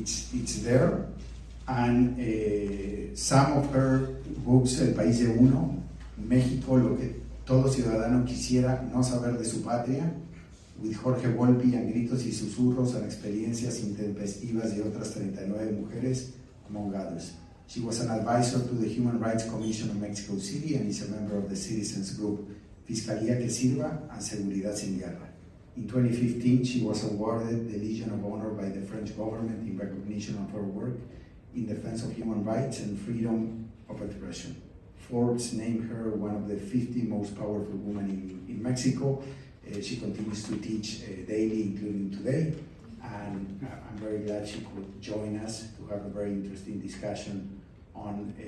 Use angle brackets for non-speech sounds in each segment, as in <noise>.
it's, it's there, and uh, some of her books, El País de Uno, México, lo que todo ciudadano quisiera no saber de su patria, with Jorge Volpi and Gritos y Susurros and Experiencias Intempestivas de otras 39 mujeres, among others. She was an advisor to the Human Rights Commission of Mexico City and is a member of the citizens group Fiscalía que Sirva and Seguridad Sin Guerra. In 2015, she was awarded the Legion of Honor by the French government in recognition of her work in defense of human rights and freedom of expression. Forbes named her one of the 50 most powerful women in, in Mexico. Uh, she continues to teach uh, daily, including today, and uh, I'm very glad she could join us to have a very interesting discussion on uh,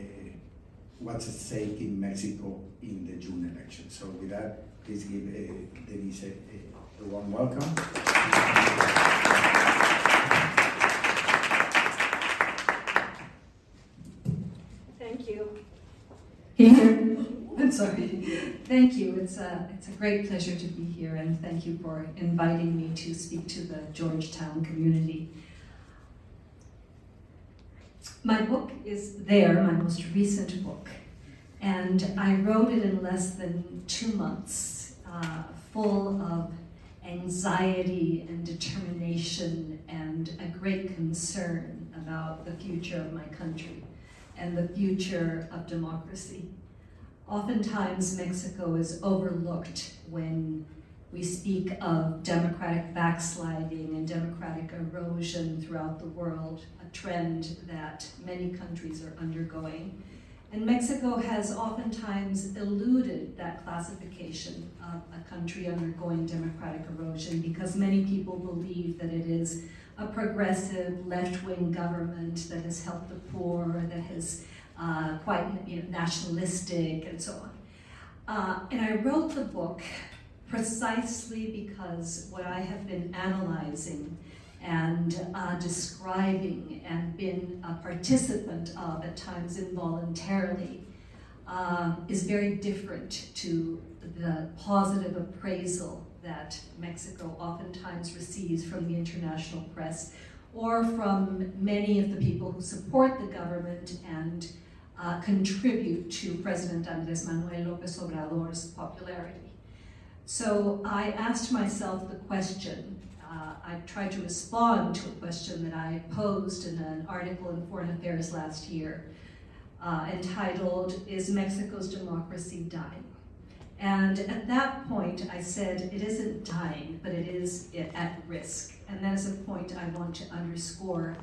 what's at stake in Mexico in the June election. So with that, please give uh, Denise a, a, a warm welcome. Thank you. Here. <laughs> I'm sorry. Thank you. It's a, it's a great pleasure to be here, and thank you for inviting me to speak to the Georgetown community. My book is there, my most recent book, and I wrote it in less than two months, uh, full of anxiety and determination and a great concern about the future of my country and the future of democracy. Oftentimes, Mexico is overlooked when we speak of democratic backsliding and democratic erosion throughout the world, a trend that many countries are undergoing. And Mexico has oftentimes eluded that classification of a country undergoing democratic erosion because many people believe that it is a progressive left-wing government that has helped the poor, that has uh, quite you know, nationalistic and so on. Uh, and I wrote the book precisely because what I have been analyzing and uh, describing and been a participant of at times involuntarily uh, is very different to the positive appraisal that Mexico oftentimes receives from the international press or from many of the people who support the government and uh, contribute to President Andres Manuel Lopez Obrador's popularity. So I asked myself the question, uh, I tried to respond to a question that I posed in an article in Foreign Affairs last year uh, entitled, Is Mexico's Democracy Dying? And at that point, I said, it isn't dying, but it is at risk. And that is a point I want to underscore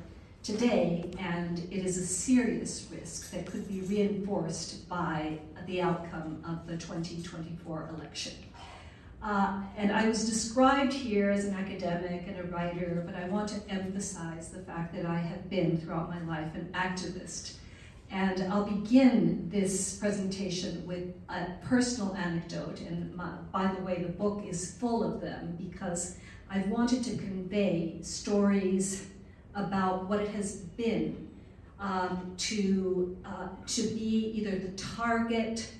today, and it is a serious risk that could be reinforced by the outcome of the 2024 election. Uh, and I was described here as an academic and a writer, but I want to emphasize the fact that I have been throughout my life an activist. And I'll begin this presentation with a personal anecdote. And my, by the way, the book is full of them because I've wanted to convey stories about what it has been um, to, uh, to be either the target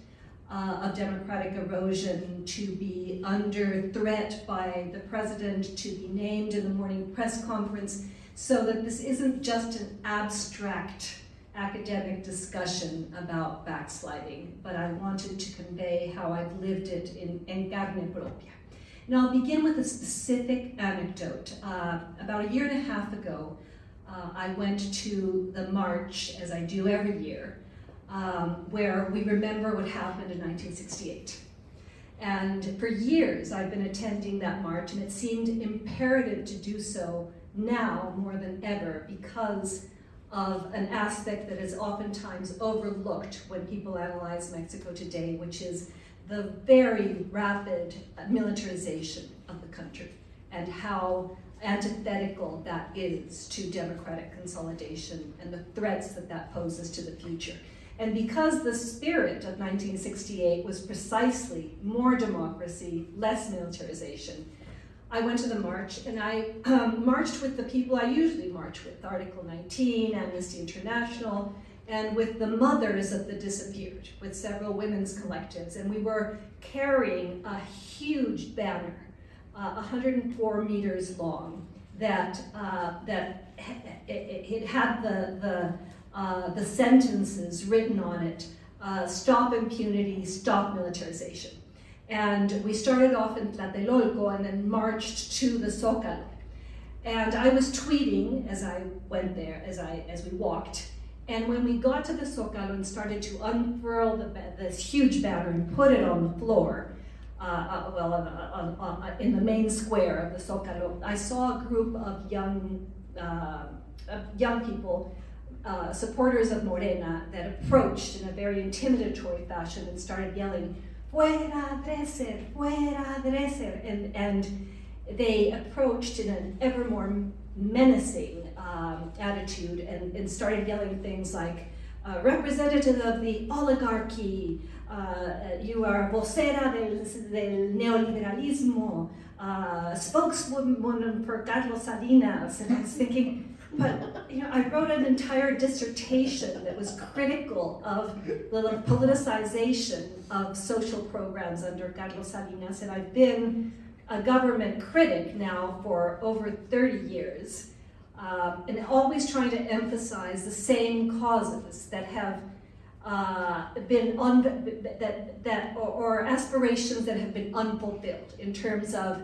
uh, of democratic erosion, to be under threat by the president, to be named in the morning press conference, so that this isn't just an abstract academic discussion about backsliding, but I wanted to convey how I've lived it in, in carne propia. And I'll begin with a specific anecdote. Uh, about a year and a half ago, uh, I went to the march, as I do every year, um, where we remember what happened in 1968. And for years, I've been attending that march, and it seemed imperative to do so now more than ever because of an aspect that is oftentimes overlooked when people analyze Mexico today, which is the very rapid militarization of the country and how antithetical that is to democratic consolidation and the threats that that poses to the future. And because the spirit of 1968 was precisely more democracy, less militarization, I went to the march and I um, marched with the people I usually march with Article 19, Amnesty International, and with the mothers of the disappeared, with several women's collectives. And we were carrying a huge banner, uh, 104 meters long, that, uh, that it, it, had the, the, uh, the sentences written on it uh, stop impunity, stop militarization. And we started off in Tlatelolco and then marched to the Zócalo. And I was tweeting as I went there, as, I, as we walked, and when we got to the Zócalo and started to unfurl the, this huge banner and put it on the floor, uh, uh, well, uh, uh, in the main square of the Zócalo, I saw a group of young, uh, young people, uh, supporters of Morena, that approached in a very intimidatory fashion and started yelling, Fuera Dresser, fuera Dresser, and, and they approached in an ever more menacing um, attitude and, and, started yelling things like, uh, representative of the oligarchy, uh, you are vocera del, del neoliberalismo, uh, spokeswoman for Carlos Salinas. And I was thinking, but you know, I wrote an entire dissertation that was critical of the politicization of social programs under Carlos Salinas, and I've been a government critic now for over 30 years um, and always trying to emphasize the same causes that have uh, been un- that that or, or, aspirations that have been unfulfilled in terms of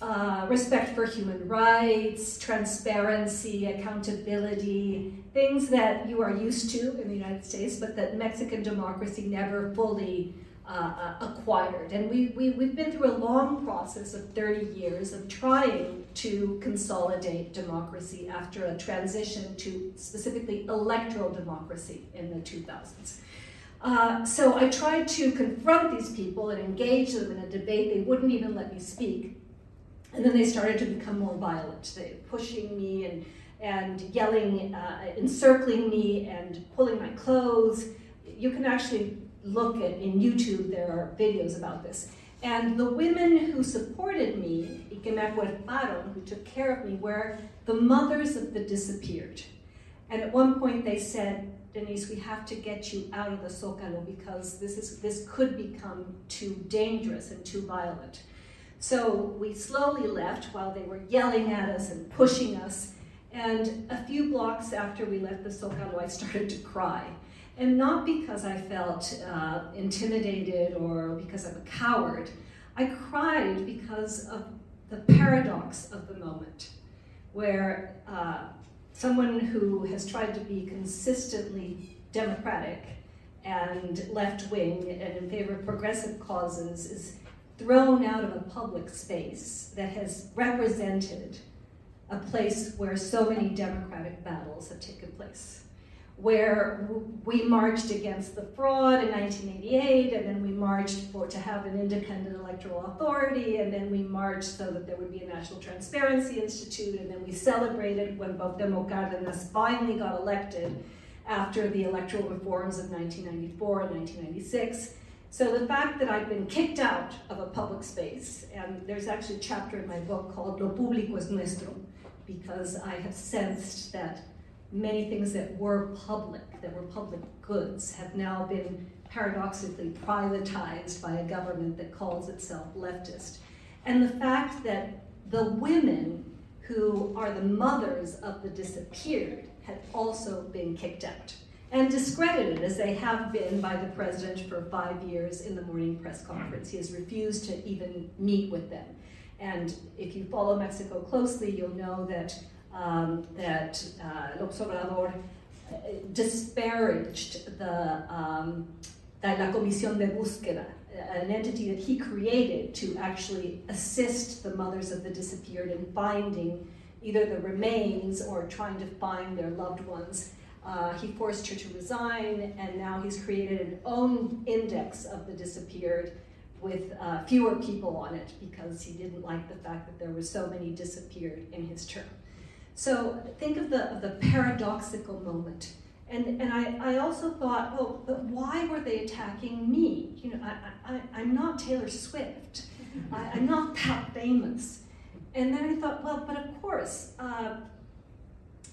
uh, respect for human rights, transparency, accountability, things that you are used to in the United States, but that Mexican democracy never fully uh, uh, acquired. And we, we, we've been through a long process of 30 years of trying to consolidate democracy after a transition to specifically electoral democracy in the 2000s. Uh, so I tried to confront these people and engage them in a debate. They wouldn't even let me speak. And then they started to become more violent. They pushing me and, and yelling, uh, encircling me and pulling my clothes. You can actually look at in YouTube, there are videos about this. And the women who supported me, who took care of me, were the mothers of the disappeared. And at one point they said, Denise, we have to get you out of the Zócalo because this, is, this could become too dangerous and too violent. So we slowly left while they were yelling at us and pushing us. And a few blocks after we left the Zócalo, I <laughs> started to cry. And not because I felt uh, intimidated or because I'm a coward. I cried because of the paradox of the moment, where uh, someone who has tried to be consistently democratic and left wing and in favor of progressive causes is thrown out of a public space that has represented a place where so many democratic battles have taken place where we marched against the fraud in 1988, and then we marched for to have an independent electoral authority, and then we marched so that there would be a National Transparency Institute, and then we celebrated when Cuauhtémoc Cárdenas finally got elected after the electoral reforms of 1994 and 1996. So the fact that I've been kicked out of a public space, and there's actually a chapter in my book called Lo Público es Nuestro, because I have sensed that many things that were public, that were public goods, have now been paradoxically privatized by a government that calls itself leftist. And the fact that the women who are the mothers of the disappeared had also been kicked out and discredited as they have been by the president for five years in the morning press conference. He has refused to even meet with them. And if you follow Mexico closely, you'll know that um, that uh, López Obrador uh, disparaged the um, La Comisión de Búsqueda, an entity that he created to actually assist the mothers of the disappeared in finding either the remains or trying to find their loved ones. Uh, he forced her to resign, and now he's created an own index of the disappeared with uh, fewer people on it because he didn't like the fact that there were so many disappeared in his term. So think of the, of the paradoxical moment. And, and I, I also thought, well, but why were they attacking me? You know, I, I, I'm not Taylor Swift. <laughs> I, am not that famous. And then I thought, well, but of course, uh,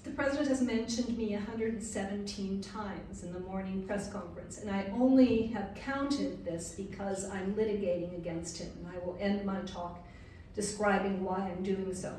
the president has mentioned me 117 times in the morning press conference, and I only have counted this because I'm litigating against him, and I will end my talk describing why I'm doing so.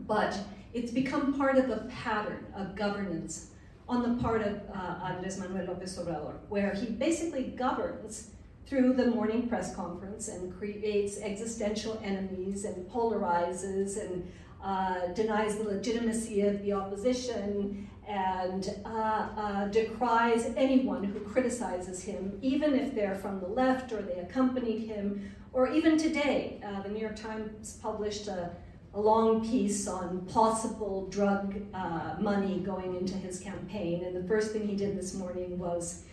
But it's become part of the pattern of governance on the part of uh, Andres Manuel Lopez Obrador, where he basically governs through the morning press conference and creates existential enemies and polarizes and uh, denies the legitimacy of the opposition and uh, uh, decries anyone who criticizes him, even if they're from the left or they accompanied him. Or even today, uh, the New York Times published a, a long piece on possible drug uh, money going into his campaign. And the first thing he did this morning was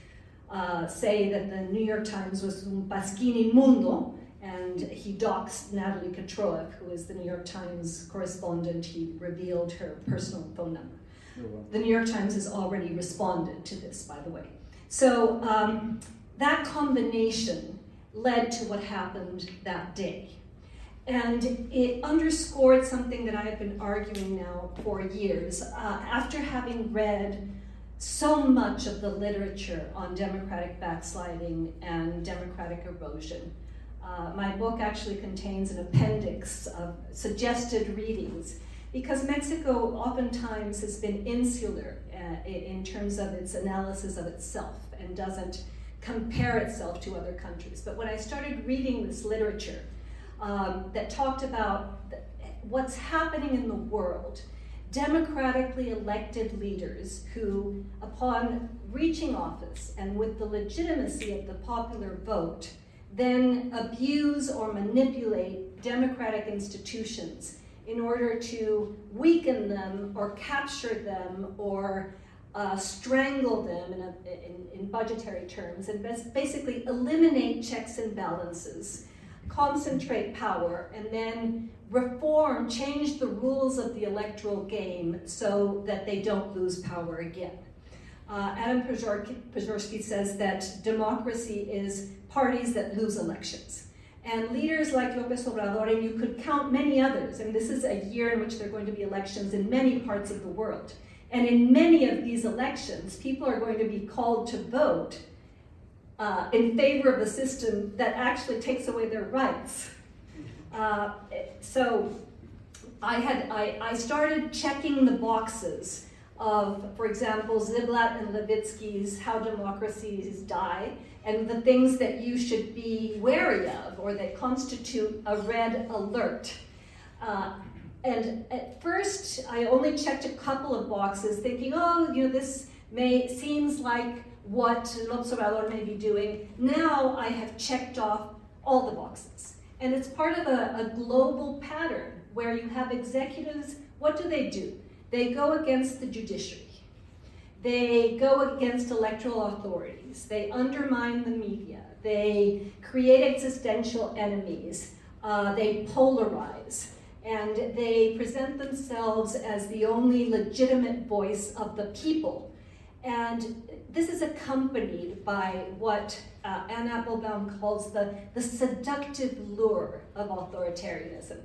uh, say that the New York Times was un pasquín inmundo, and he doxed Natalie Kitroeff, who is the New York Times correspondent. He revealed her personal phone number. Oh, the New York Times has already responded to this, by the way. So um, that combination led to what happened that day. And it underscored something that I have been arguing now for years. Uh, after having read so much of the literature on democratic backsliding and democratic erosion, uh, my book actually contains an appendix of suggested readings because Mexico oftentimes has been insular uh, in terms of its analysis of itself and doesn't compare itself to other countries. But when I started reading this literature um, that talked about the, what's happening in the world, democratically elected leaders who, upon reaching office and with the legitimacy of the popular vote, then abuse or manipulate democratic institutions in order to weaken them or capture them or uh, strangle them in, a, in, in, budgetary terms and basically eliminate checks and balances, concentrate power, and then reform, change the rules of the electoral game so that they don't lose power again. Uh, Adam Przeworski says that democracy is parties that lose elections. And leaders like Lopez Obrador, and you could count many others, and this is a year in which there are going to be elections in many parts of the world. And in many of these elections, people are going to be called to vote uh, in favor of a system that actually takes away their rights. Uh, so I had I, I started checking the boxes of, for example, Ziblatt and Levitsky's How Democracies Die, and the things that you should be wary of or that constitute a red alert. Uh, and at first, I only checked a couple of boxes, thinking, oh, you know, this may seems like what Obrador may be doing. Now I have checked off all the boxes. And it's part of a, a global pattern where you have executives, what do they do? They go against the judiciary. They go against electoral authorities. They undermine the media. They create existential enemies. Uh, they polarize. And they present themselves as the only legitimate voice of the people. And this is accompanied by what uh, Anne Applebaum calls the, the seductive lure of authoritarianism.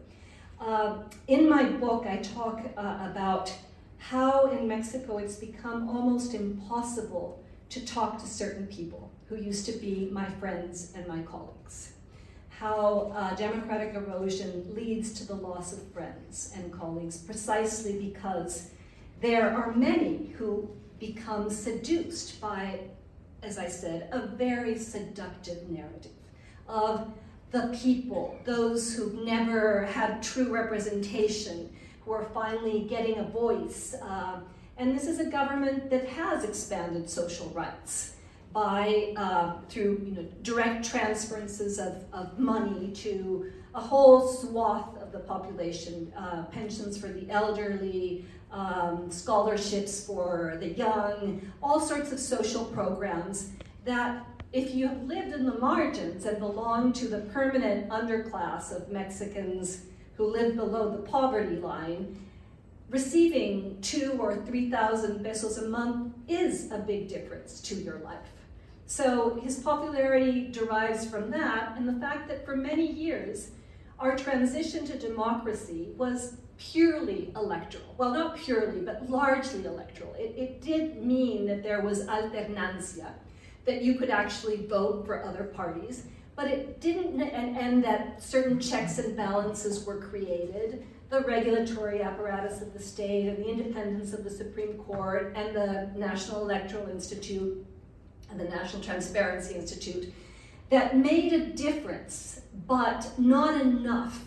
Uh, in my book, I talk uh, about how in Mexico it's become almost impossible to talk to certain people who used to be my friends and my colleagues. How uh, democratic erosion leads to the loss of friends and colleagues precisely because there are many who become seduced by, as I said, a very seductive narrative of the people, those who've never had true representation, who are finally getting a voice. Uh, and this is a government that has expanded social rights by uh, through you know, direct transferences of, of money to a whole swath of the population, uh, pensions for the elderly, um, scholarships for the young, all sorts of social programs that if you have lived in the margins and belong to the permanent underclass of Mexicans who live below the poverty line, receiving two or 3,000 pesos a month is a big difference to your life. So his popularity derives from that and the fact that for many years, our transition to democracy was purely electoral. Well, not purely, but largely electoral. It, it did mean that there was alternancia, that you could actually vote for other parties, but it didn't, and, and that certain checks and balances were created, the regulatory apparatus of the state and the independence of the Supreme Court and the National Electoral Institute and the National Transparency Institute that made a difference, but not enough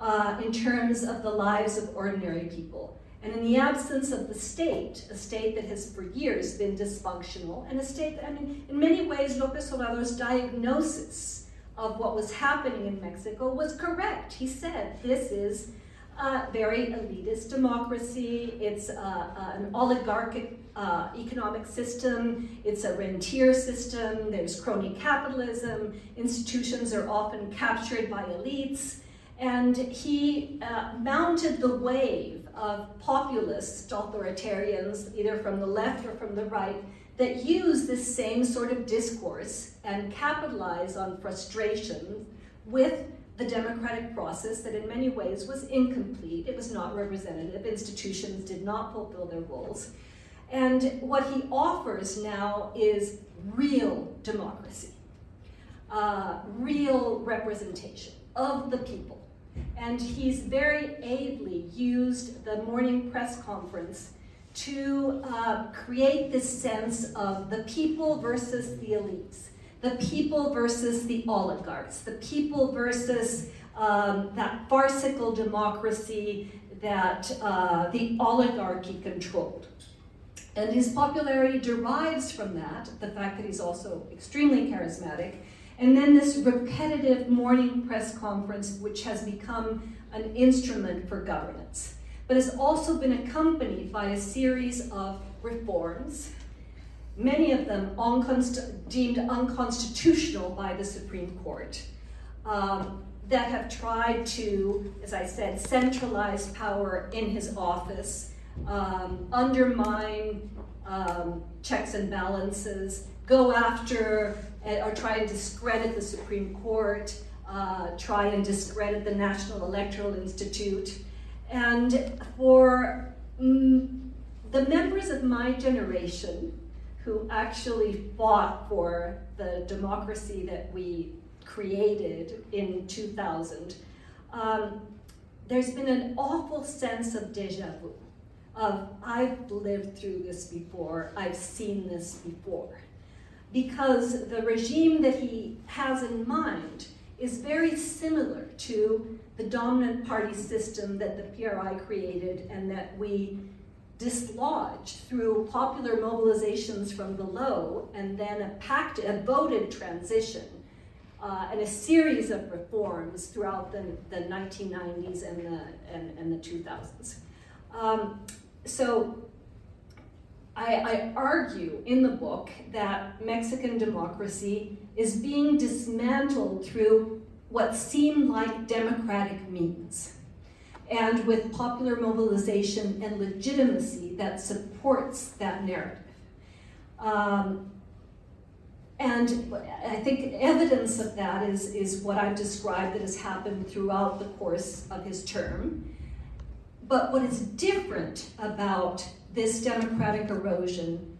uh, in terms of the lives of ordinary people. And in the absence of the state, a state that has for years been dysfunctional, and a state that, I mean, in many ways, Lopez Obrador's diagnosis of what was happening in Mexico was correct. He said, this is a very elitist democracy, it's uh, uh, an oligarchic uh, economic system, it's a rentier system, there's crony capitalism, institutions are often captured by elites, and he uh, mounted the wave of populist authoritarians, either from the left or from the right, that use this same sort of discourse and capitalize on frustration with the democratic process that in many ways was incomplete. It was not representative. Institutions did not fulfill their roles. And what he offers now is real democracy, uh, real representation of the people. And he's very ably used the morning press conference to uh, create this sense of the people versus the elites, the people versus the oligarchs, the people versus um, that farcical democracy that uh, the oligarchy controlled. And his popularity derives from that, the fact that he's also extremely charismatic, and then this repetitive morning press conference, which has become an instrument for governance, but has also been accompanied by a series of reforms, many of them unconst- deemed unconstitutional by the Supreme Court, um, that have tried to, as I said, centralize power in his office, um, undermine um, checks and balances, go after or try and discredit the Supreme Court, uh, try and discredit the National Electoral Institute. And for mm, the members of my generation who actually fought for the democracy that we created in 2000, um, there's been an awful sense of deja vu of I've lived through this before, I've seen this before because the regime that he has in mind is very similar to the dominant party system that the PRI created and that we dislodged through popular mobilizations from below and then a, pact, a voted transition uh, and a series of reforms throughout the, the 1990s and the, and, and the 2000s. Um, so I, I argue in the book that Mexican democracy is being dismantled through what seem like democratic means and with popular mobilization and legitimacy that supports that narrative. Um, and I think evidence of that is, is what I've described that has happened throughout the course of his term. But what is different about this democratic erosion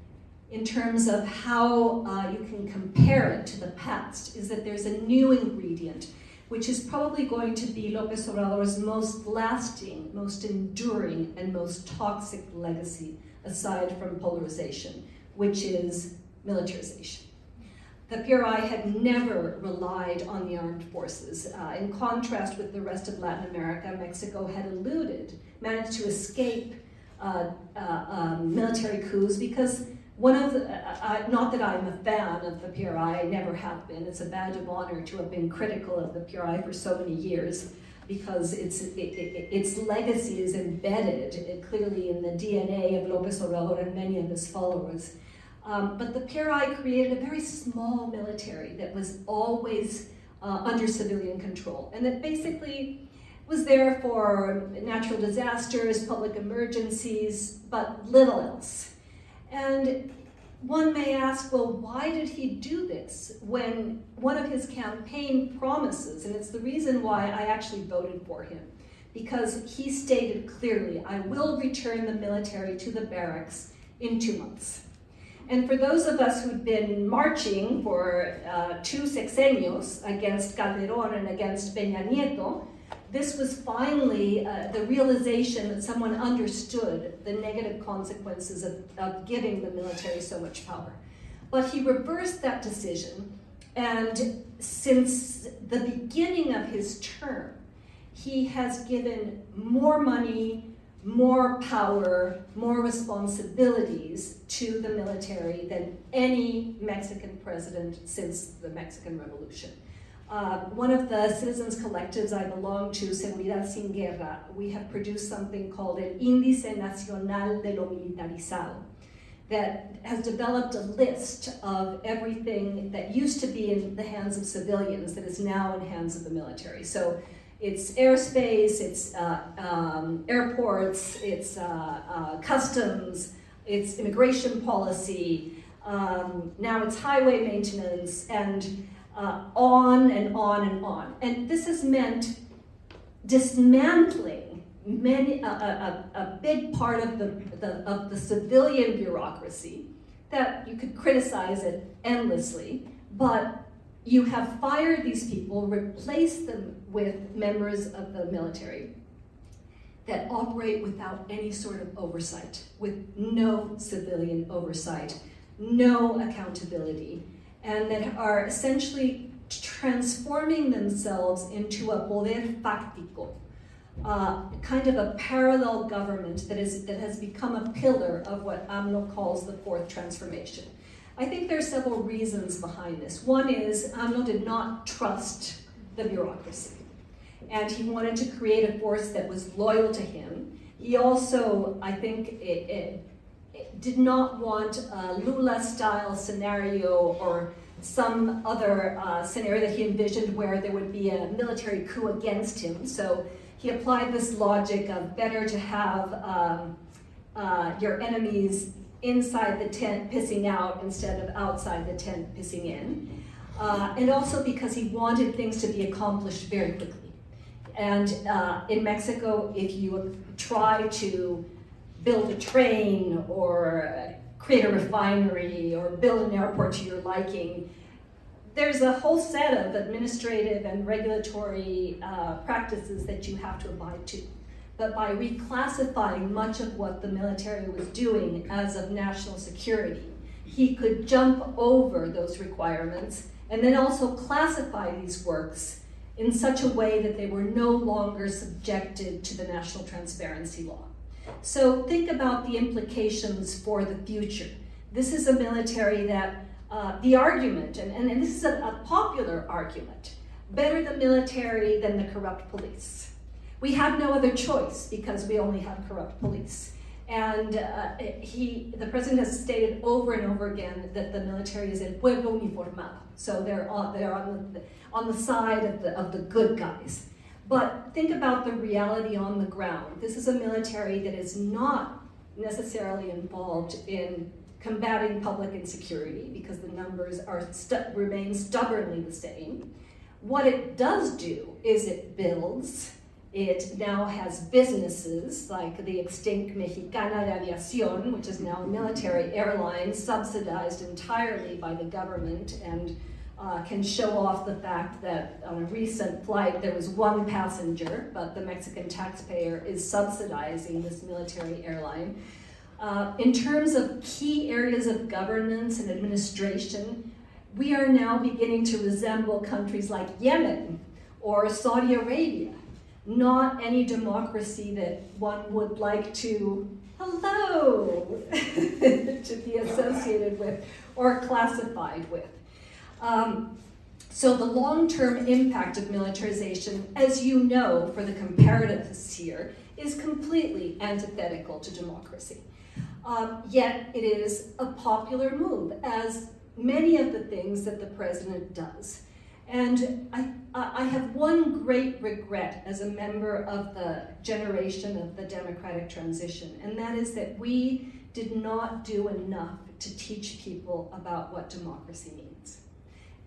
in terms of how uh, you can compare it to the past is that there's a new ingredient, which is probably going to be Lopez Obrador's most lasting, most enduring, and most toxic legacy, aside from polarization, which is militarization. The PRI had never relied on the armed forces. Uh, in contrast with the rest of Latin America, Mexico had eluded, managed to escape uh, uh, um, military coups because one of the, uh, not that I'm a fan of the PRI, I never have been. It's a badge of honor to have been critical of the PRI for so many years because its, it, it, its legacy is embedded clearly in the DNA of Lopez Obrador and many of his followers. Um, but the PRI created a very small military that was always uh, under civilian control and that basically was there for natural disasters, public emergencies, but little else. And one may ask, well, why did he do this when one of his campaign promises, and it's the reason why I actually voted for him, because he stated clearly, I will return the military to the barracks in two months. And for those of us who'd been marching for uh, two sexenios against Calderón and against Peña Nieto, this was finally uh, the realization that someone understood the negative consequences of, of giving the military so much power. But he reversed that decision, and since the beginning of his term, he has given more money, more power, more responsibilities to the military than any Mexican president since the Mexican Revolution. Uh, one of the citizens collectives I belong to, Seguridad Sin Guerra, we have produced something called el Índice Nacional de lo Militarizado that has developed a list of everything that used to be in the hands of civilians that is now in the hands of the military. So it's airspace, it's uh, um, airports, it's uh, uh customs, it's immigration policy, um, now it's highway maintenance, and uh, on and on and on. And this has meant dismantling many, a, a, a big part of the, the, of the civilian bureaucracy that you could criticize it endlessly, but you have fired these people, replaced them with members of the military that operate without any sort of oversight, with no civilian oversight, no accountability, and that are essentially transforming themselves into a poder fáctico, uh, kind of a parallel government that, is, that has become a pillar of what AMLO calls the fourth transformation. I think there are several reasons behind this. One is AMLO did not trust the bureaucracy, and he wanted to create a force that was loyal to him. He also, I think, it, it, did not want a Lula-style scenario or some other uh, scenario that he envisioned where there would be a military coup against him. So he applied this logic of better to have um, uh, your enemies inside the tent pissing out instead of outside the tent pissing in. Uh, and also because he wanted things to be accomplished very quickly. And uh, in Mexico, if you try to build a train or create a refinery or build an airport to your liking. There's a whole set of administrative and regulatory uh, practices that you have to abide to. But by reclassifying much of what the military was doing as of national security, he could jump over those requirements and then also classify these works in such a way that they were no longer subjected to the national transparency law. So think about the implications for the future. This is a military that, uh, the argument, and, and, and this is a, a popular argument, better the military than the corrupt police. We have no other choice because we only have corrupt police. And uh, he, the president has stated over and over again that the military is el pueblo uniformado. So they're on, they're on the, on the side of the, of the good guys. But think about the reality on the ground. This is a military that is not necessarily involved in combating public insecurity because the numbers are stu remain stubbornly the same. What it does do is it builds. It now has businesses like the extinct Mexicana de Aviación, which is now a military airline subsidized entirely by the government and uh, can show off the fact that on a recent flight there was one passenger, but the Mexican taxpayer is subsidizing this military airline. Uh, in terms of key areas of governance and administration, we are now beginning to resemble countries like Yemen or Saudi Arabia, not any democracy that one would like to, hello, <laughs> to be associated with or classified with. Um, so the long-term impact of militarization, as you know, for the comparatives here, is completely antithetical to democracy. Um, yet it is a popular move, as many of the things that the president does. And I, I have one great regret as a member of the generation of the democratic transition, and that is that we did not do enough to teach people about what democracy means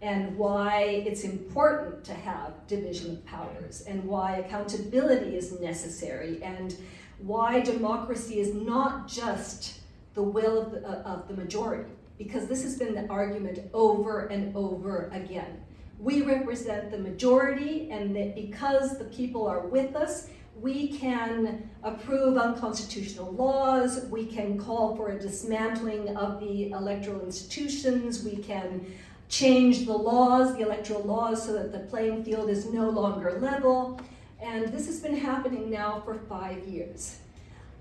and why it's important to have division of powers and why accountability is necessary and why democracy is not just the will of the, uh, of the majority. Because this has been the argument over and over again. We represent the majority and that because the people are with us we can approve unconstitutional laws, we can call for a dismantling of the electoral institutions, we can change the laws, the electoral laws, so that the playing field is no longer level. And this has been happening now for five years.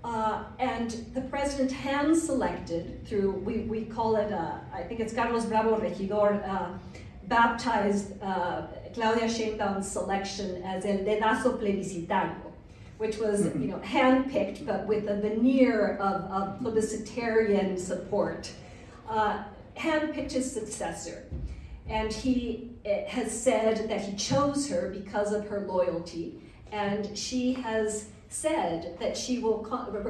Uh, and the president hand selected through, we, we call it, uh, I think it's Carlos Bravo Regidor, uh, baptized uh, Claudia Sheinbaum's selection as el dedazo plebiscitario, which was you know handpicked but with a veneer of, of plebiscitarian support. Handpicked his successor. And he eh, has said that he chose her because of her loyalty. And she has said that she will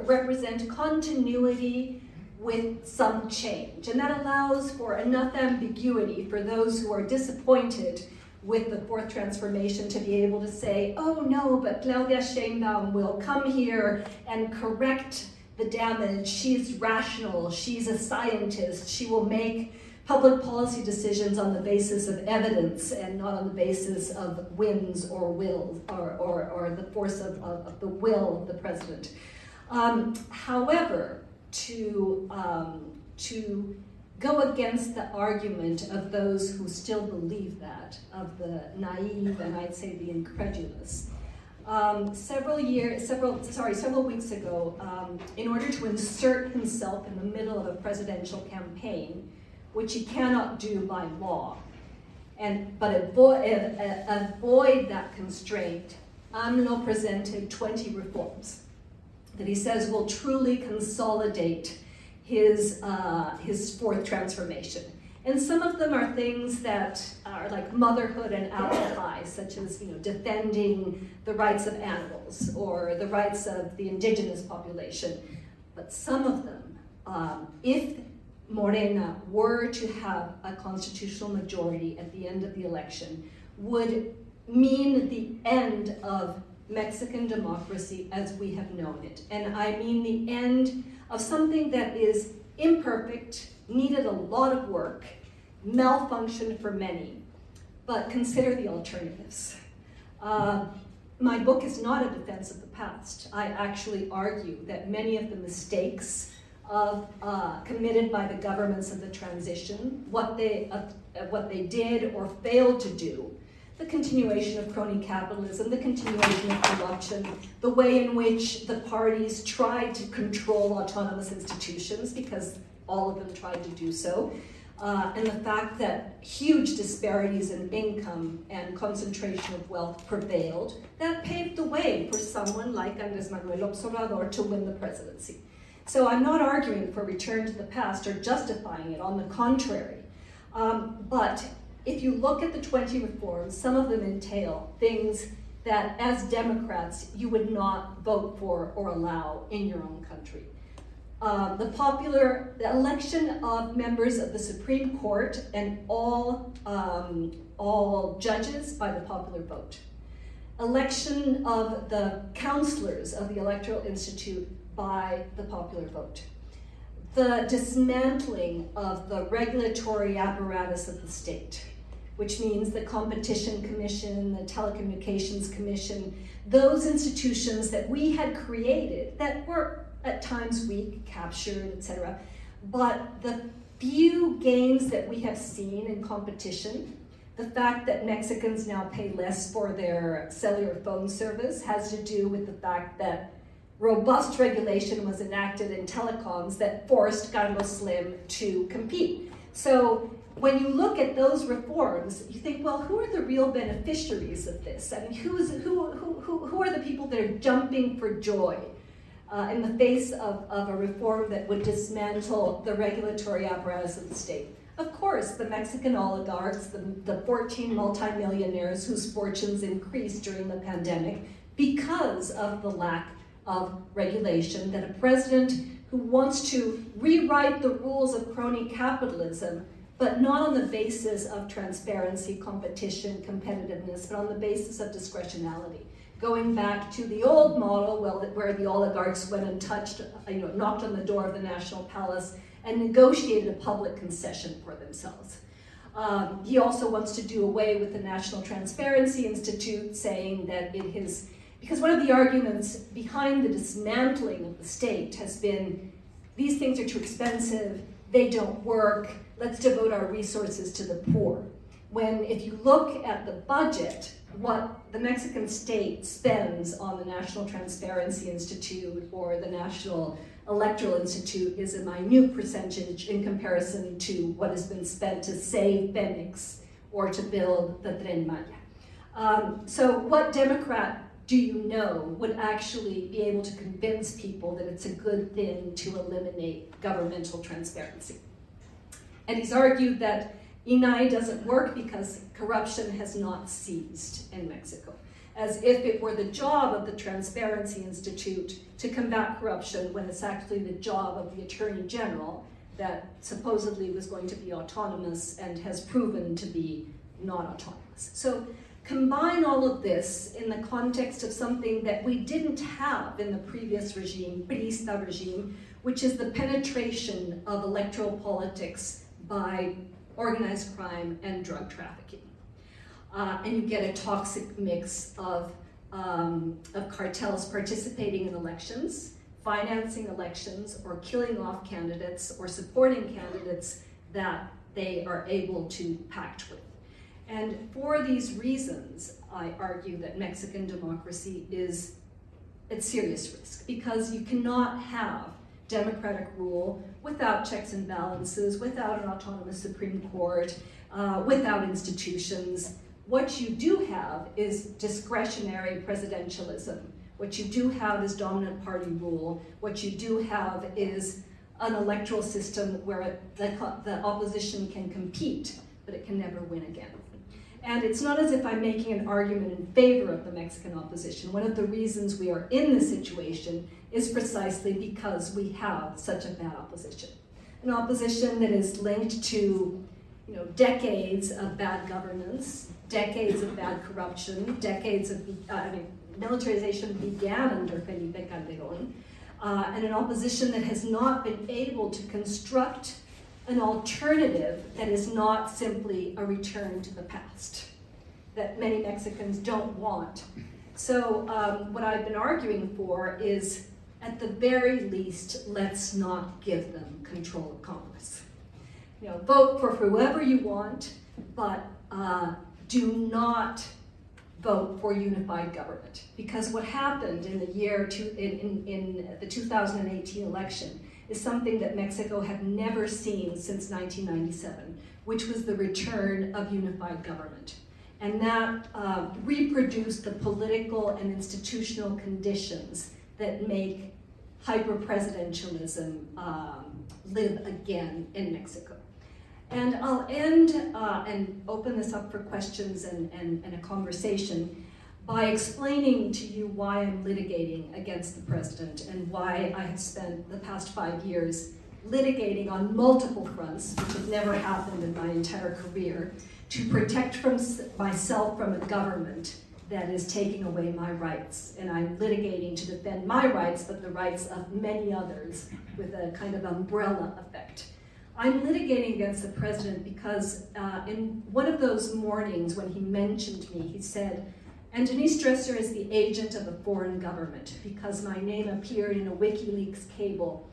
represent continuity with some change. And that allows for enough ambiguity for those who are disappointed with the fourth transformation to be able to say, oh no, but Claudia Sheinbaum will come here and correct the damage. She's rational, she's a scientist, she will make public policy decisions on the basis of evidence and not on the basis of whims or will or, or, or the force of, of, of, the will of the president. Um, however, to, um, to go against the argument of those who still believe that, of the naive and I'd say the incredulous, um, several years, several, sorry, several weeks ago, um, in order to insert himself in the middle of a presidential campaign, which he cannot do by law, and but avoid, avoid that constraint, AMLO presented 20 reforms that he says will truly consolidate his, uh, his fourth transformation. And some of them are things that are like motherhood and ally, such as you know, defending the rights of animals or the rights of the indigenous population. But some of them, um, if Morena were to have a constitutional majority at the end of the election, would mean the end of Mexican democracy as we have known it. And I mean the end of something that is imperfect, needed a lot of work, malfunctioned for many, but consider the alternatives. Uh, my book is not a defense of the past. I actually argue that many of the mistakes of, uh, committed by the governments of the transition, what they, uh, what they did or failed to do, the continuation of crony capitalism, the continuation of corruption, the way in which the parties tried to control autonomous institutions, because all of them tried to do so, uh, and the fact that huge disparities in income and concentration of wealth prevailed, that paved the way for someone like Andrés Manuel Obrador to win the presidency. So I'm not arguing for return to the past or justifying it, on the contrary. Um, but if you look at the 20 reforms, some of them entail things that as Democrats you would not vote for or allow in your own country. Uh, the popular the election of members of the Supreme Court and all, um, all judges by the popular vote. Election of the counselors of the Electoral Institute by the popular vote the dismantling of the regulatory apparatus of the state, which means the Competition Commission, the Telecommunications Commission, those institutions that we had created that were at times weak, captured, etc. But the few gains that we have seen in competition, the fact that Mexicans now pay less for their cellular phone service has to do with the fact that robust regulation was enacted in telecoms that forced Carlos Slim to compete. So when you look at those reforms, you think, well, who are the real beneficiaries of this? I mean, who, who, who, who are the people that are jumping for joy uh, in the face of, of a reform that would dismantle the regulatory apparatus of the state. Of course, the Mexican oligarchs, the, the 14 multimillionaires whose fortunes increased during the pandemic because of the lack of regulation, that a president who wants to rewrite the rules of crony capitalism, but not on the basis of transparency, competition, competitiveness, but on the basis of discretionality going back to the old model where the oligarchs went and touched, you know, knocked on the door of the National Palace and negotiated a public concession for themselves. Um, he also wants to do away with the National Transparency Institute, saying that it has, because one of the arguments behind the dismantling of the state has been these things are too expensive, they don't work, let's devote our resources to the poor. When, if you look at the budget, what the Mexican state spends on the National Transparency Institute or the National Electoral Institute is a minute percentage in comparison to what has been spent to save Pemex or to build the Tren Maya. Um, so what Democrat do you know would actually be able to convince people that it's a good thing to eliminate governmental transparency? And he's argued that INAI doesn't work because corruption has not ceased in Mexico, as if it were the job of the Transparency Institute to combat corruption when it's actually the job of the Attorney General that supposedly was going to be autonomous and has proven to be not autonomous. So combine all of this in the context of something that we didn't have in the previous regime, Priista regime, which is the penetration of electoral politics by organized crime, and drug trafficking. Uh, and you get a toxic mix of, um, of cartels participating in elections, financing elections, or killing off candidates or supporting candidates that they are able to pact with. And for these reasons, I argue that Mexican democracy is at serious risk because you cannot have democratic rule without checks and balances, without an autonomous Supreme Court, uh, without institutions. What you do have is discretionary presidentialism. What you do have is dominant party rule. What you do have is an electoral system where the, the opposition can compete, but it can never win again. And it's not as if I'm making an argument in favor of the Mexican opposition. One of the reasons we are in this situation is precisely because we have such a bad opposition. An opposition that is linked to you know, decades of bad governance, decades of bad corruption, decades of, uh, I mean, militarization began under Felipe Calderon, uh, and an opposition that has not been able to construct an alternative that is not simply a return to the past, that many Mexicans don't want. So um, what I've been arguing for is, at the very least, let's not give them control of Congress. You know, vote for whoever you want, but uh, do not vote for unified government. Because what happened in the year, two, in, in, in the 2018 election is something that Mexico had never seen since 1997, which was the return of unified government. And that uh, reproduced the political and institutional conditions that make hyper-presidentialism um, live again in Mexico. And I'll end uh, and open this up for questions and, and, and a conversation by explaining to you why I'm litigating against the president and why I have spent the past five years litigating on multiple fronts, which have never happened in my entire career, to protect from myself from a government that is taking away my rights. And I'm litigating to defend my rights, but the rights of many others with a kind of umbrella effect. I'm litigating against the president because uh, in one of those mornings when he mentioned me, he said, and Denise Dresser is the agent of a foreign government because my name appeared in a WikiLeaks cable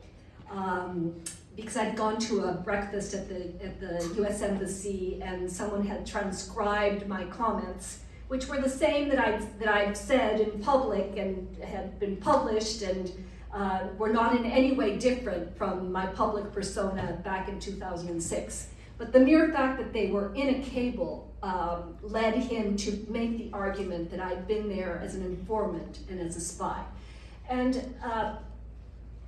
um, because I'd gone to a breakfast at the, at the US Embassy and someone had transcribed my comments, which were the same that I'd, that I'd said in public and had been published and uh, were not in any way different from my public persona back in 2006. But the mere fact that they were in a cable um, led him to make the argument that I'd been there as an informant and as a spy. And uh,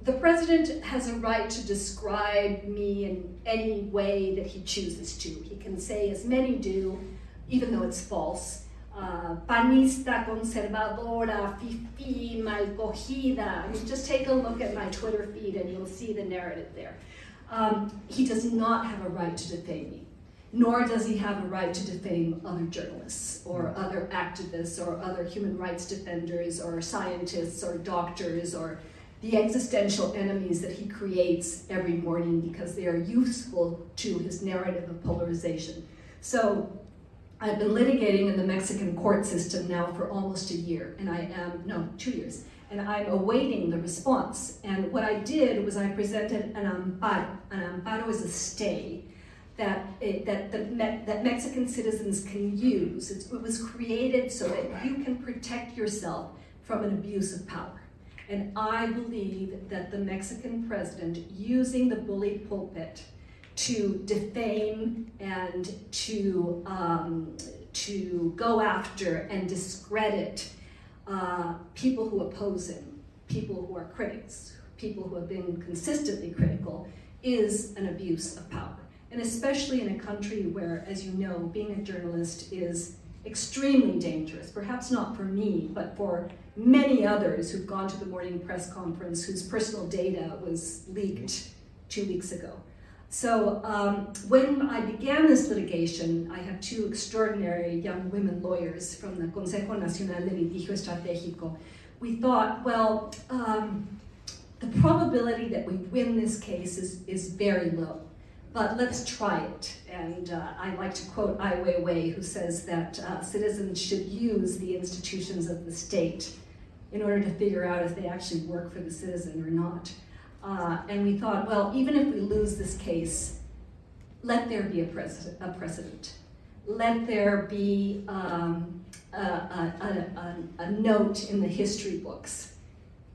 the president has a right to describe me in any way that he chooses to. He can say, as many do, even though it's false, uh, panista, conservadora, fifi, mal cogida. I mean, just take a look at my Twitter feed and you'll see the narrative there. Um, he does not have a right to defame me, nor does he have a right to defame other journalists or other activists or other human rights defenders or scientists or doctors or the existential enemies that he creates every morning because they are useful to his narrative of polarization. So I've been litigating in the Mexican court system now for almost a year, and I am, no, two years, and I'm awaiting the response. And what I did was I presented an amparo. An amparo is a stay that, it, that, the, that Mexican citizens can use. It's, it was created so that you can protect yourself from an abuse of power. And I believe that the Mexican president using the bully pulpit to defame and to, um, to go after and discredit uh, people who oppose him, people who are critics, people who have been consistently critical, is an abuse of power. And especially in a country where, as you know, being a journalist is extremely dangerous, perhaps not for me, but for many others who've gone to the morning press conference whose personal data was leaked two weeks ago. So um, when I began this litigation, I had two extraordinary young women lawyers from the Consejo Nacional de Litigio Estratégico. We thought, well, um, the probability that we win this case is, is very low but let's try it. And uh, I like to quote Ai Weiwei, who says that uh, citizens should use the institutions of the state in order to figure out if they actually work for the citizen or not. Uh, and we thought, well, even if we lose this case, let there be a, precedent. A precedent. Let there be um, a, a, a, a note in the history books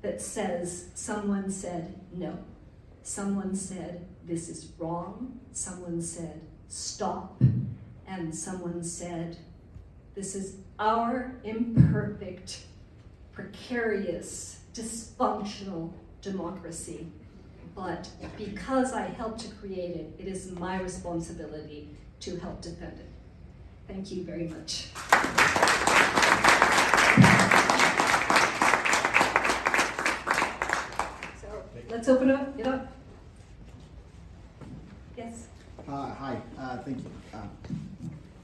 that says someone said no. Someone said this is wrong. Someone said, stop. And someone said, this is our imperfect, precarious, dysfunctional democracy. But because I helped to create it, it is my responsibility to help defend it. Thank you very much. So let's open up, it up. Yes. Uh, hi, uh, thank you. Uh,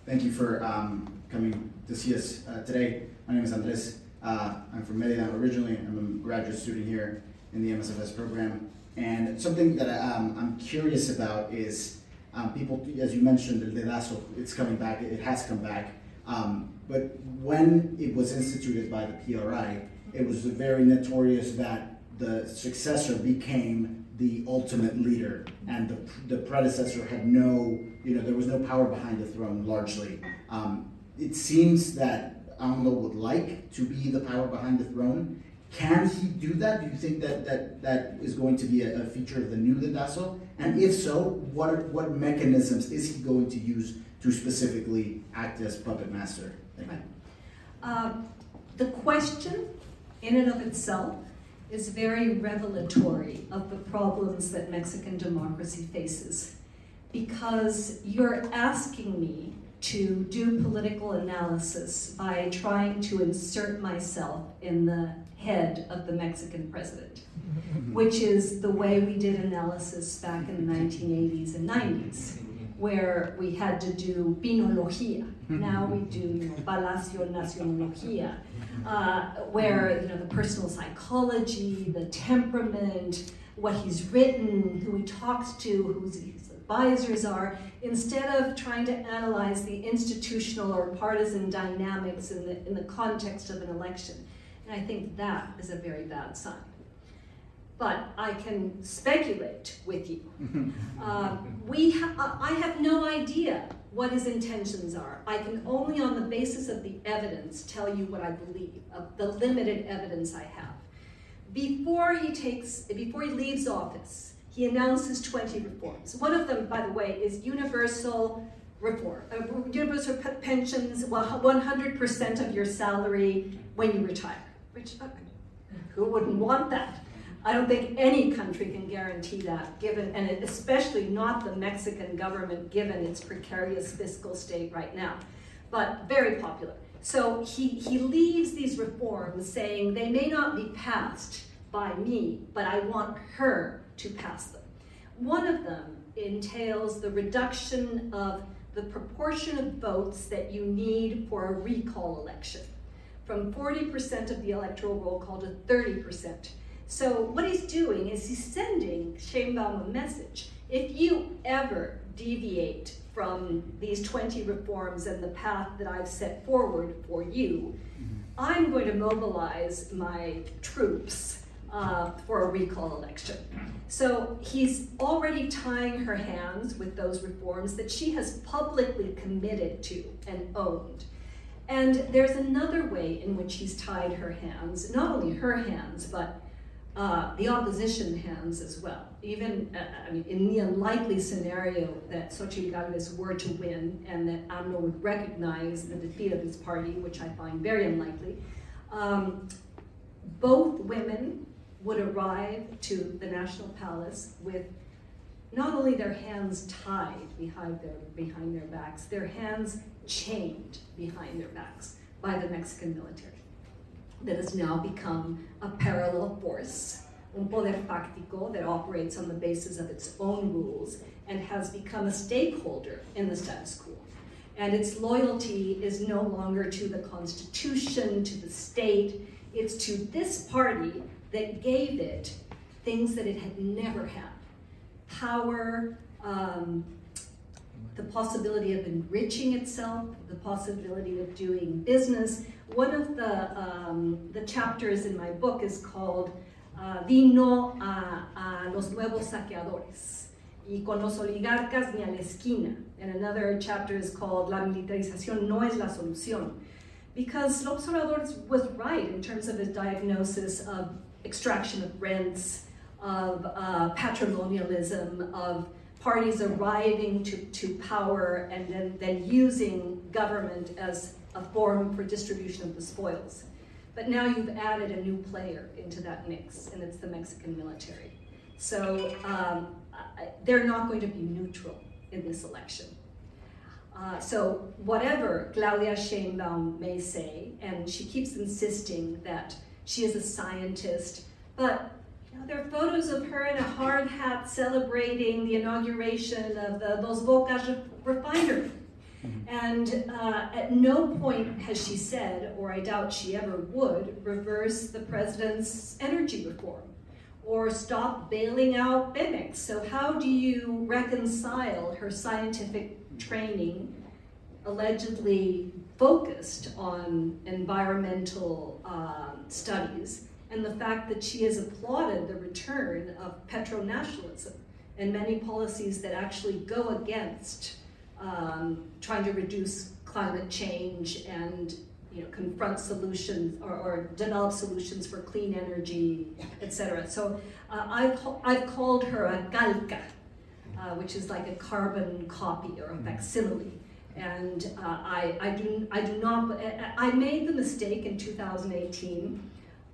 thank you for um, coming to see us uh, today. My name is Andres. Uh, I'm from Merida originally. I'm a graduate student here in the MSFS program. And something that um, I'm curious about is um, people, as you mentioned, the Dedazo, it's coming back, it has come back. Um, but when it was instituted by the PRI, it was very notorious that the successor became the ultimate leader, and the, the predecessor had no, you know, there was no power behind the throne largely. Um, it seems that AMLO would like to be the power behind the throne. Can he do that? Do you think that that, that is going to be a, a feature of the new Dedazo? And if so, what, what mechanisms is he going to use to specifically act as puppet master? Uh, the question, in and of itself, is very revelatory of the problems that Mexican democracy faces because you're asking me to do political analysis by trying to insert myself in the head of the Mexican president, mm-hmm. which is the way we did analysis back in the 1980s and 90s, where we had to do pinología. Mm-hmm. Now we do you know, Palacio Nacionología, mm-hmm. uh, where you know the personal psychology, the temperament, what he's written, who he talks to, who his advisors are, instead of trying to analyze the institutional or partisan dynamics in the, in the context of an election. And I think that is a very bad sign. But I can speculate with you. <laughs> Uh, we ha I have no idea what his intentions are. I can only, on the basis of the evidence, tell you what I believe, of the limited evidence I have. Before he takes, before he leaves office, he announces 20 reforms. One of them, by the way, is universal reform, uh, universal pensions, well, 100% of your salary when you retire, which uh, who wouldn't want that? I don't think any country can guarantee that, given, and especially not the Mexican government, given its precarious fiscal state right now. But very popular. So he, he leaves these reforms saying they may not be passed by me, but I want her to pass them. One of them entails the reduction of the proportion of votes that you need for a recall election from 40% of the electoral roll call to 30%. So what he's doing is he's sending Sheinbaum a message. If you ever deviate from these 20 reforms and the path that I've set forward for you, mm-hmm. I'm going to mobilize my troops uh, for a recall election. So he's already tying her hands with those reforms that she has publicly committed to and owned. And there's another way in which he's tied her hands, not only her hands, but uh, the opposition hands as well. Even, uh, I mean, in the unlikely scenario that Xochitl Galvez were to win and that AMLO would recognize the defeat of his party, which I find very unlikely, um, both women would arrive to the National Palace with not only their hands tied behind their, behind their backs, their hands chained behind their backs by the Mexican military. That has now become a parallel force, un poder fáctico that operates on the basis of its own rules and has become a stakeholder in the status quo. And its loyalty is no longer to the Constitution, to the state, it's to this party that gave it things that it had never had. Power, um, the possibility of enriching itself, the possibility of doing business. One of the, um, the chapters in my book is called uh, Vino a, a los nuevos saqueadores y con los oligarcas ni a la esquina. And another chapter is called La militarización no es la solución. Because López Obrador was right in terms of his diagnosis of extraction of rents, of uh, patrimonialism, of parties arriving to, to power and then, then using government as a forum for distribution of the spoils. But now you've added a new player into that mix, and it's the Mexican military. So um, they're not going to be neutral in this election. Uh, so whatever Claudia Sheinbaum may say, and she keeps insisting that she is a scientist, but there are photos of her in a hard hat celebrating the inauguration of the Dos Bocas refinery. Mm-hmm. And uh, at no point has she said, or I doubt she ever would, reverse the president's energy reform or stop bailing out Pemex. So, how do you reconcile her scientific training, allegedly focused on environmental um, studies, and the fact that she has applauded the return of petro-nationalism and many policies that actually go against um, trying to reduce climate change and you know, confront solutions or, or develop solutions for clean energy, etc. So uh, I've, I've called her a calca, uh, which is like a carbon copy or a facsimile. And uh, I, I, do, I do not, I made the mistake in 2018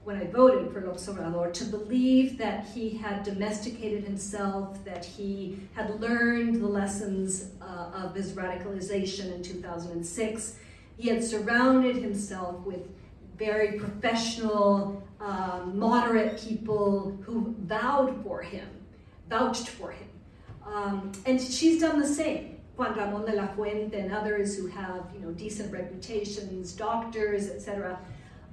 when I voted for López Obrador, to believe that he had domesticated himself, that he had learned the lessons uh, of his radicalization in 2006. He had surrounded himself with very professional, um, moderate people who vowed for him, vouched for him. Um, and she's done the same. Juan Ramon de la Fuente and others who have, you know, decent reputations, doctors, etc.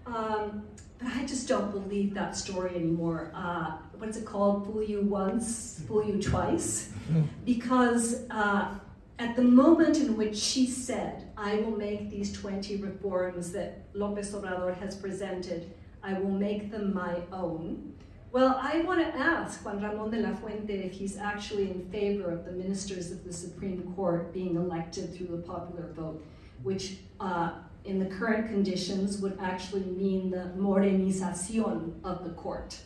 Um, but I just don't believe that story anymore. Uh, what's it called? Fool you once, fool you twice. <laughs> Because uh, at the moment in which she said, I will make these 20 reforms that Lopez Obrador has presented, I will make them my own. Well, I want to ask Juan Ramon de la Fuente if he's actually in favor of the ministers of the Supreme Court being elected through a popular vote, which uh, in the current conditions would actually mean the morenización of the court.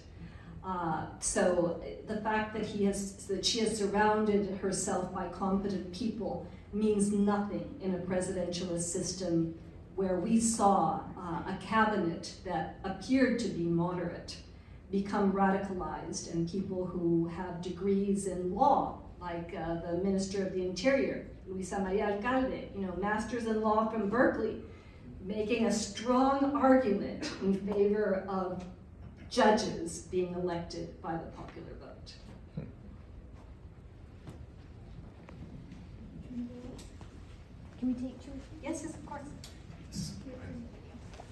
Uh, so the fact that he has that she has surrounded herself by competent people means nothing in a presidentialist system where we saw uh, a cabinet that appeared to be moderate become radicalized, and people who have degrees in law, like uh, the Minister of the Interior, Luisa Maria Alcalde, you know, masters in law from Berkeley, making a strong argument in favor of judges being elected by the popular vote. Can we take two? Yes, yes, of course.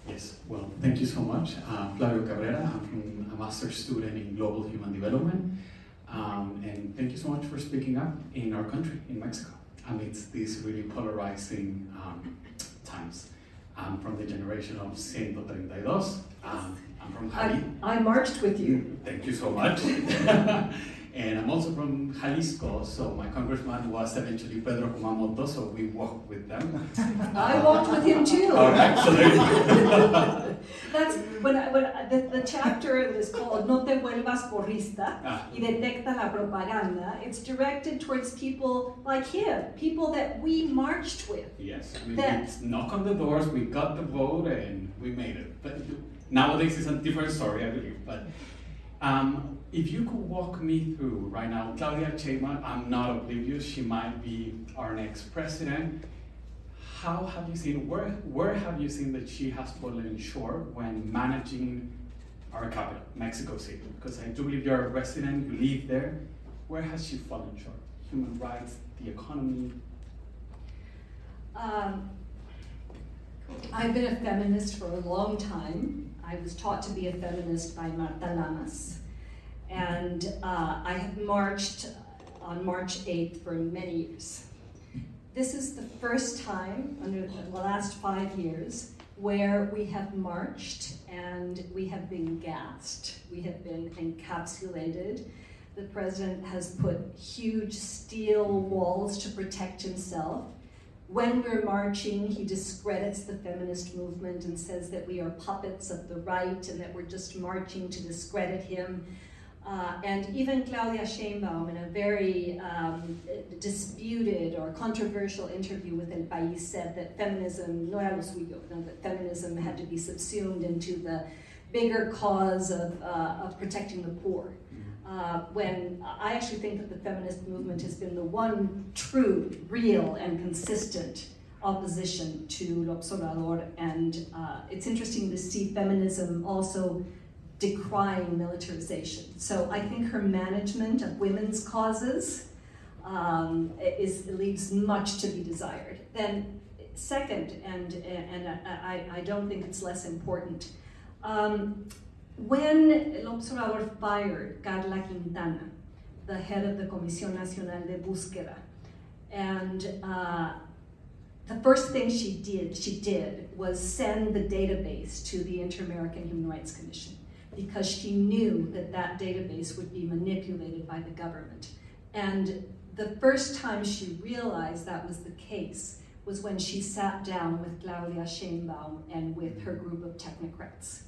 Yes, well, thank you so much. Uh, Flavio Cabrera, I'm from a master's student in global human development. Um, and thank you so much for speaking up in our country, in Mexico, amidst these really polarizing um, times. I'm from the generation of 132. Um, I'm from Jali. I, I marched with you. Thank you so much. <laughs> and I'm also from Jalisco, so my congressman was eventually Pedro Kumamoto, so we walked with them. I walked with him too. Oh, excellent. <laughs> <laughs> That's when, I, when I, the, the chapter is called No te vuelvas porrista Ah. y detecta la propaganda. It's directed towards people like him, people that we marched with. Yes, I mean, That- we knock on the doors, we got the vote, and we made it. But nowadays it's a different story, I believe. But um, if you could walk me through right now, Claudia Sheinbaum, I'm not oblivious. She might be our next president. How have you seen? Where where have you seen that she has fallen short when managing our capital, Mexico City? Because I do believe you're a resident, you live there. Where has she fallen short? Human rights, the economy. Um, I've been a feminist for a long time. I was taught to be a feminist by Marta Lamas. And uh, I have marched on March 8th for many years. This is the first time under the last five years where we have marched and we have been gassed, we have been encapsulated. The president has put huge steel walls to protect himself. When we're marching, he discredits the feminist movement and says that we are puppets of the right and that we're just marching to discredit him. Uh, and even Claudia Sheinbaum, in a very um, disputed or controversial interview with El País, said that feminism no era lo suyo, no, that feminism had to be subsumed into the bigger cause of, uh, of protecting the poor. Uh, when I actually think that the feminist movement has been the one true, real, and consistent opposition to Obrador, and uh, it's interesting to see feminism also decrying militarization. So I think her management of women's causes um, is leaves much to be desired. Then, second, and and I, I don't think it's less important. Um, when López Obrador fired Karla Quintana, the head of the Comisión Nacional de Búsqueda, and uh, the first thing she did, she did was send the database to the Inter-American Human Rights Commission because she knew that that database would be manipulated by the government. And the first time she realized that was the case was when she sat down with Claudia Sheinbaum and with her group of technocrats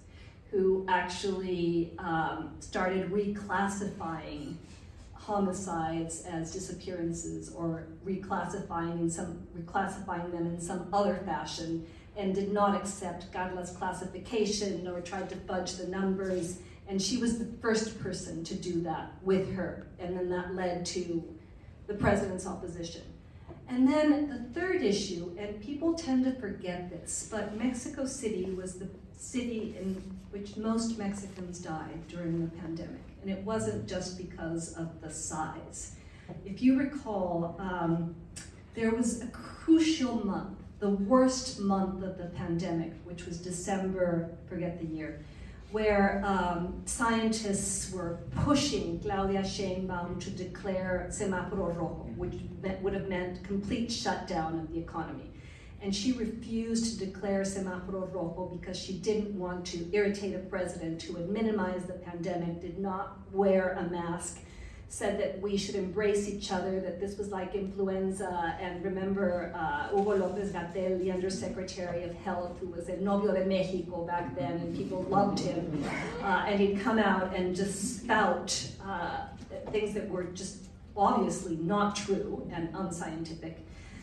who actually um, started reclassifying homicides as disappearances or reclassifying in some reclassifying them in some other fashion and did not accept Karla's classification or tried to fudge the numbers. And she was the first person to do that with her. And then that led to the president's opposition. And then the third issue and people tend to forget this but Mexico City was the city in which most Mexicans died during the pandemic. And it wasn't just because of the size. If you recall, um, there was a crucial month, the worst month of the pandemic, which was December, forget the year, where um, scientists were pushing Claudia Sheinbaum to declare semáforo rojo, which would have meant complete shutdown of the economy. And she refused to declare semáforo rojo because she didn't want to irritate a president who had minimized the pandemic, did not wear a mask, said that we should embrace each other, that this was like influenza, and remember uh, Hugo López Gatell, the Undersecretary of Health, who was a novio de Mexico back then, and people loved him, uh, and he'd come out and just spout uh, things that were just obviously not true and unscientific.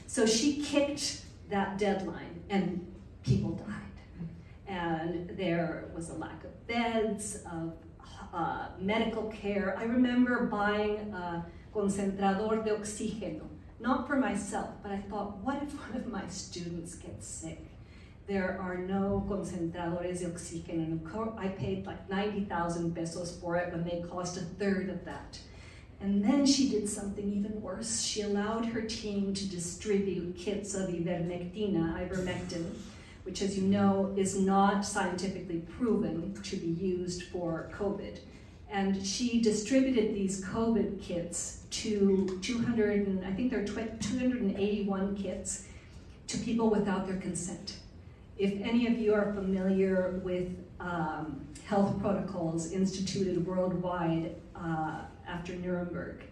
So she kicked that deadline and people died. And there was a lack of beds, of uh, medical care. I remember buying a concentrador de oxígeno, not for myself, but I thought, what if one of my students gets sick? There are no concentradores de oxígeno. And I paid like 90,000 pesos for it when they cost a third of that. And then she did something even worse. She allowed her team to distribute kits of ivermectina, ivermectin, which, as you know, is not scientifically proven to be used for COVID. And she distributed these COVID kits to 200, and I think there are 281 kits to people without their consent. If any of you are familiar with um, health protocols instituted worldwide uh, after Nuremberg,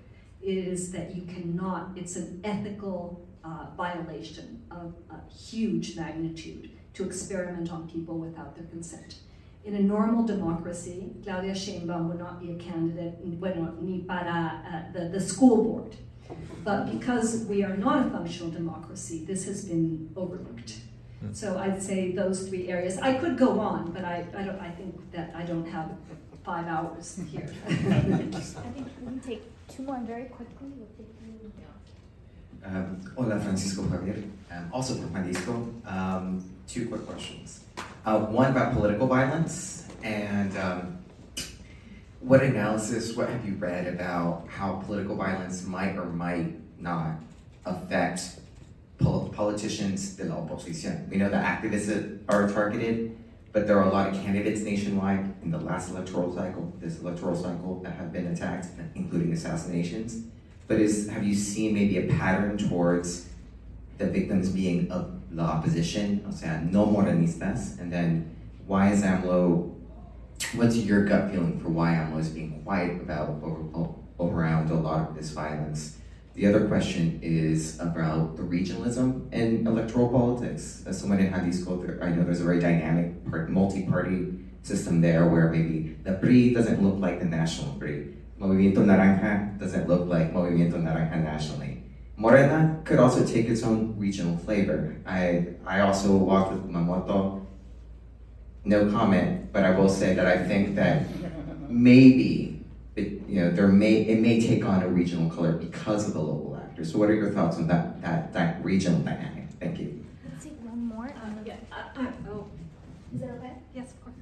it is that you cannot, it's an ethical uh, violation of a huge magnitude to experiment on people without their consent. In a normal democracy, Claudia Sheinbaum would not be a candidate, bueno, ni para uh, the, the school board. But because we are not a functional democracy, this has been overlooked. So I'd say those three areas. I could go on, but I, I, don't, I think that I don't have five hours here. <laughs> I think we can take two more very quickly. We'll Um, hola, Francisco Javier, um, also from Jalisco. Um, two quick questions. Uh, one about political violence, and um, what analysis, what have you read about how political violence might or might not affect pol- politicians de la oposición? We know that activists are targeted, but there are a lot of candidates nationwide in the last electoral cycle, this electoral cycle, that have been attacked, including assassinations. But is have you seen maybe a pattern towards the victims being of the opposition, o sea, no morenistas, and then why is AMLO? What's your gut feeling for why AMLO is being quiet about over, around a lot of this violence? The other question is about the regionalism in electoral politics. As someone in Jalisco, I know there's a very dynamic multi-party system there where maybe the PRI doesn't look like the national PRI. Movimiento Naranja doesn't look like Movimiento Naranja nationally. Morena could also take its own regional flavor. I, I also walked with Kumamoto. No comment, but I will say that I think that maybe it, you know, there may it may take on a regional color because of the local actors. So, what are your thoughts on that that, that regional dynamic? Thank you. Let's take one more. Uh, yeah, uh, uh, oh. Is that okay? Yes, of course.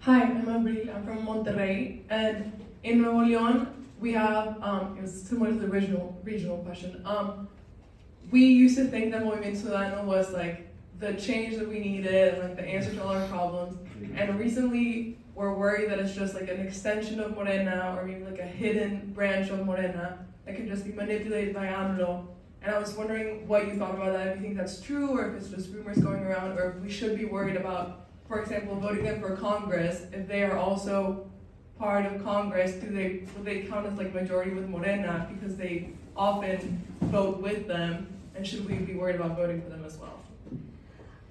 Hi, I'm Abril. I'm from Monterrey, and in Nuevo León, we have um, it was similar to the original regional question. Um, we used to think that Movimiento Ciudadano was like the change that we needed and like the answer to all our problems. And recently, we're worried that it's just like an extension of Morena or maybe like a hidden branch of Morena that can just be manipulated by AMLO. And I was wondering what you thought about that, if you think that's true or if it's just rumors going around or if we should be worried about, for example, voting them for Congress, if they are also part of Congress, do they they count as like majority with Morena because they often vote with them, and should we be worried about voting for them as well?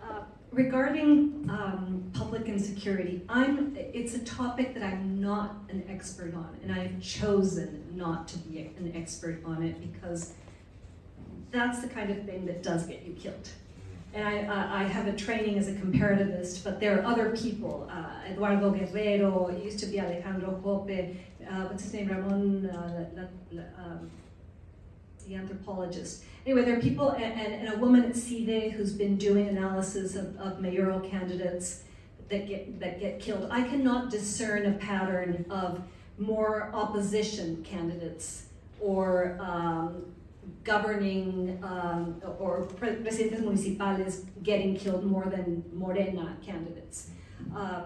Uh, regarding um, public insecurity, I'm, it's a topic that I'm not an expert on, and I've chosen not to be an expert on it because that's the kind of thing that does get you killed. And I, uh, I have a training as a comparativist, but there are other people, uh, Eduardo Guerrero, it used to be Alejandro Hope, uh, what's his name, Ramon, uh, la, la, um, the anthropologist. Anyway, there are people, and, and, and a woman at CIDE who's been doing analysis of, of mayoral candidates that get, that get killed. I cannot discern a pattern of more opposition candidates or um, governing um, or presidentes municipales getting killed more than Morena candidates. Uh,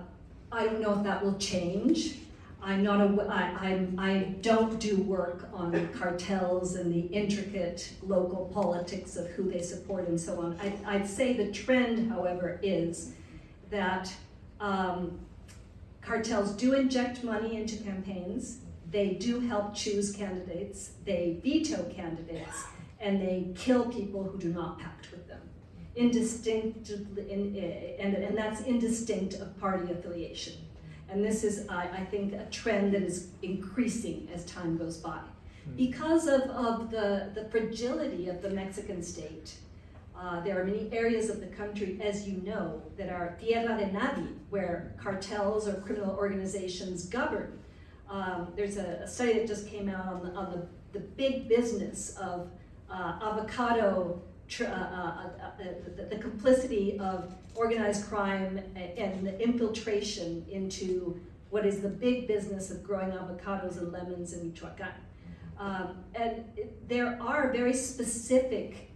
I don't know if that will change. I'm not a, I, I'm, I don't do work on cartels and the intricate local politics of who they support and so on. I, I'd say the trend, however, is that um, cartels do inject money into campaigns. They do help choose candidates. They veto candidates, and they kill people who do not pact with them. Indistinct, in, and, and that's indistinct of party affiliation. And this is, I, I think, a trend that is increasing as time goes by. Because of, of the, the fragility of the Mexican state, Uh, there are many areas of the country, as you know, that are tierra de nadie, where cartels or criminal organizations govern. Um, there's a, a, study that just came out on the, on the, the big business of uh, avocado, uh, uh, uh, the, the, complicity of organized crime and the infiltration into what is the big business of growing avocados and lemons in Michoacan. Um, and there are very specific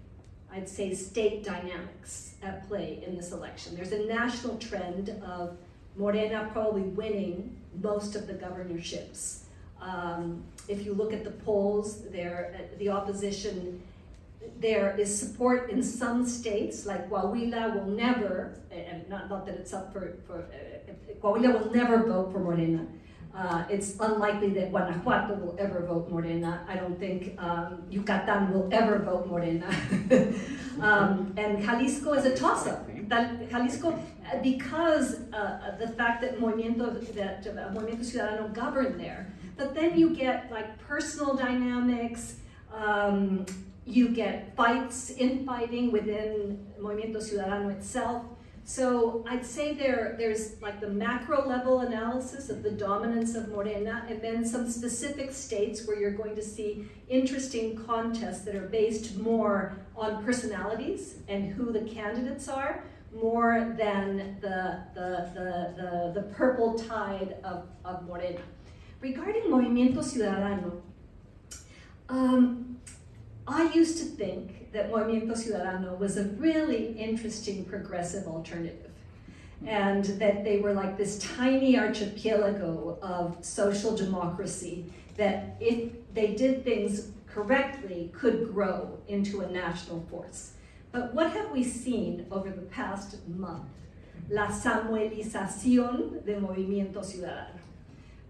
I'd say, state dynamics at play in this election. There's a national trend of Morena probably winning most of the governorships. Um, if you look at the polls, there, uh, the opposition, there is support in some states, like Coahuila will never, and not, not that it's up for, for uh, Coahuila will never vote for Morena. Uh, it's unlikely that Guanajuato will ever vote Morena. I don't think um, Yucatan will ever vote Morena. <laughs> um, and Jalisco is a toss-up. Jalisco, because uh, the fact that Movimiento, that uh, Movimiento Ciudadano governed there, but then you get like personal dynamics, um, you get fights, infighting within Movimiento Ciudadano itself. So I'd say there, there's like the macro level analysis of the dominance of Morena, and then some specific states where you're going to see interesting contests that are based more on personalities and who the candidates are, more than the, the, the, the, the purple tide of, of Morena. Regarding Movimiento Ciudadano, um, I used to think that Movimiento Ciudadano was a really interesting progressive alternative and that they were like this tiny archipelago of social democracy that if they did things correctly could grow into a national force. But what have we seen over the past month? La samuelización de Movimiento Ciudadano.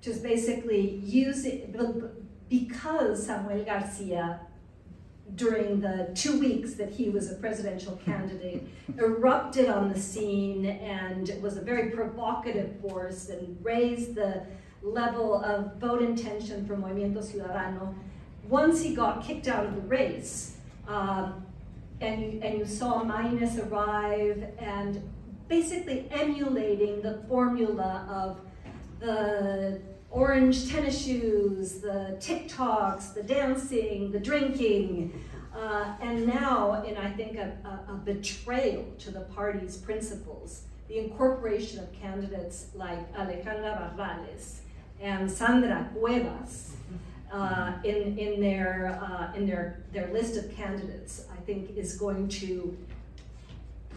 Just basically using, because Samuel Garcia during the two weeks that he was a presidential candidate, <laughs> erupted on the scene and was a very provocative force and raised the level of vote intention for Movimiento Ciudadano. Once he got kicked out of the race, um, and, you, and you saw Máynez arrive and basically emulating the formula of the orange tennis shoes, the TikToks, the dancing, the drinking, uh, and now in, I think, a, a, betrayal to the party's principles, the incorporation of candidates like Alejandra Barrales and Sandra Cuevas uh, in, in, their, uh, in their, their list of candidates, I think is going to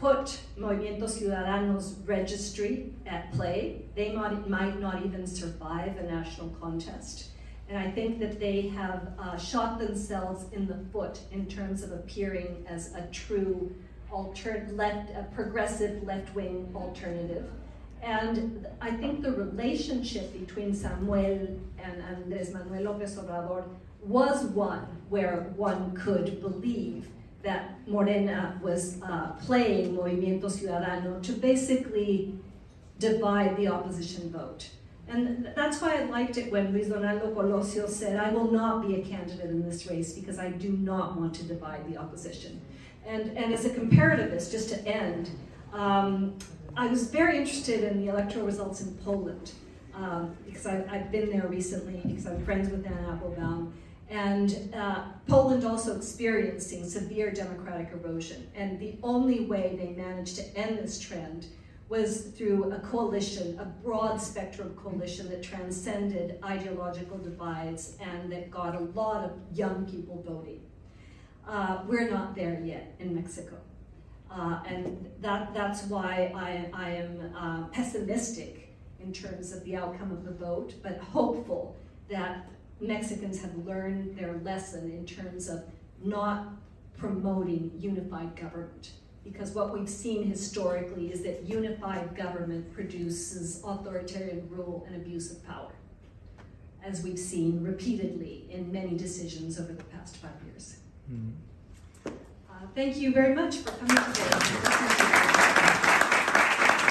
put Movimiento Ciudadano's registry at play. They might, might not even survive a national contest. And I think that they have uh, shot themselves in the foot in terms of appearing as a true alter left, a progressive left-wing alternative. And I think the relationship between Samuel and Andres Manuel López Obrador was one where one could believe that Morena was uh, playing Movimiento Ciudadano to basically divide the opposition vote. And that's why I liked it when Luis Donaldo Colosio said, I will not be a candidate in this race because I do not want to divide the opposition. And, and as a comparativist, just to end, um, I was very interested in the electoral results in Poland um, because I've, I've, been there recently because I'm friends with Anne Applebaum and uh, Poland also experiencing severe democratic erosion. And the only way they managed to end this trend was through a coalition, a broad spectrum coalition that transcended ideological divides and that got a lot of young people voting. Uh, we're not there yet in Mexico. Uh, and that, that's why I, I am uh, pessimistic in terms of the outcome of the vote, but hopeful that Mexicans have learned their lesson in terms of not promoting unified government. Because what we've seen historically is that unified government produces authoritarian rule and abuse of power, as we've seen repeatedly in many decisions over the past five years. Mm -hmm. Thank you very much for coming today.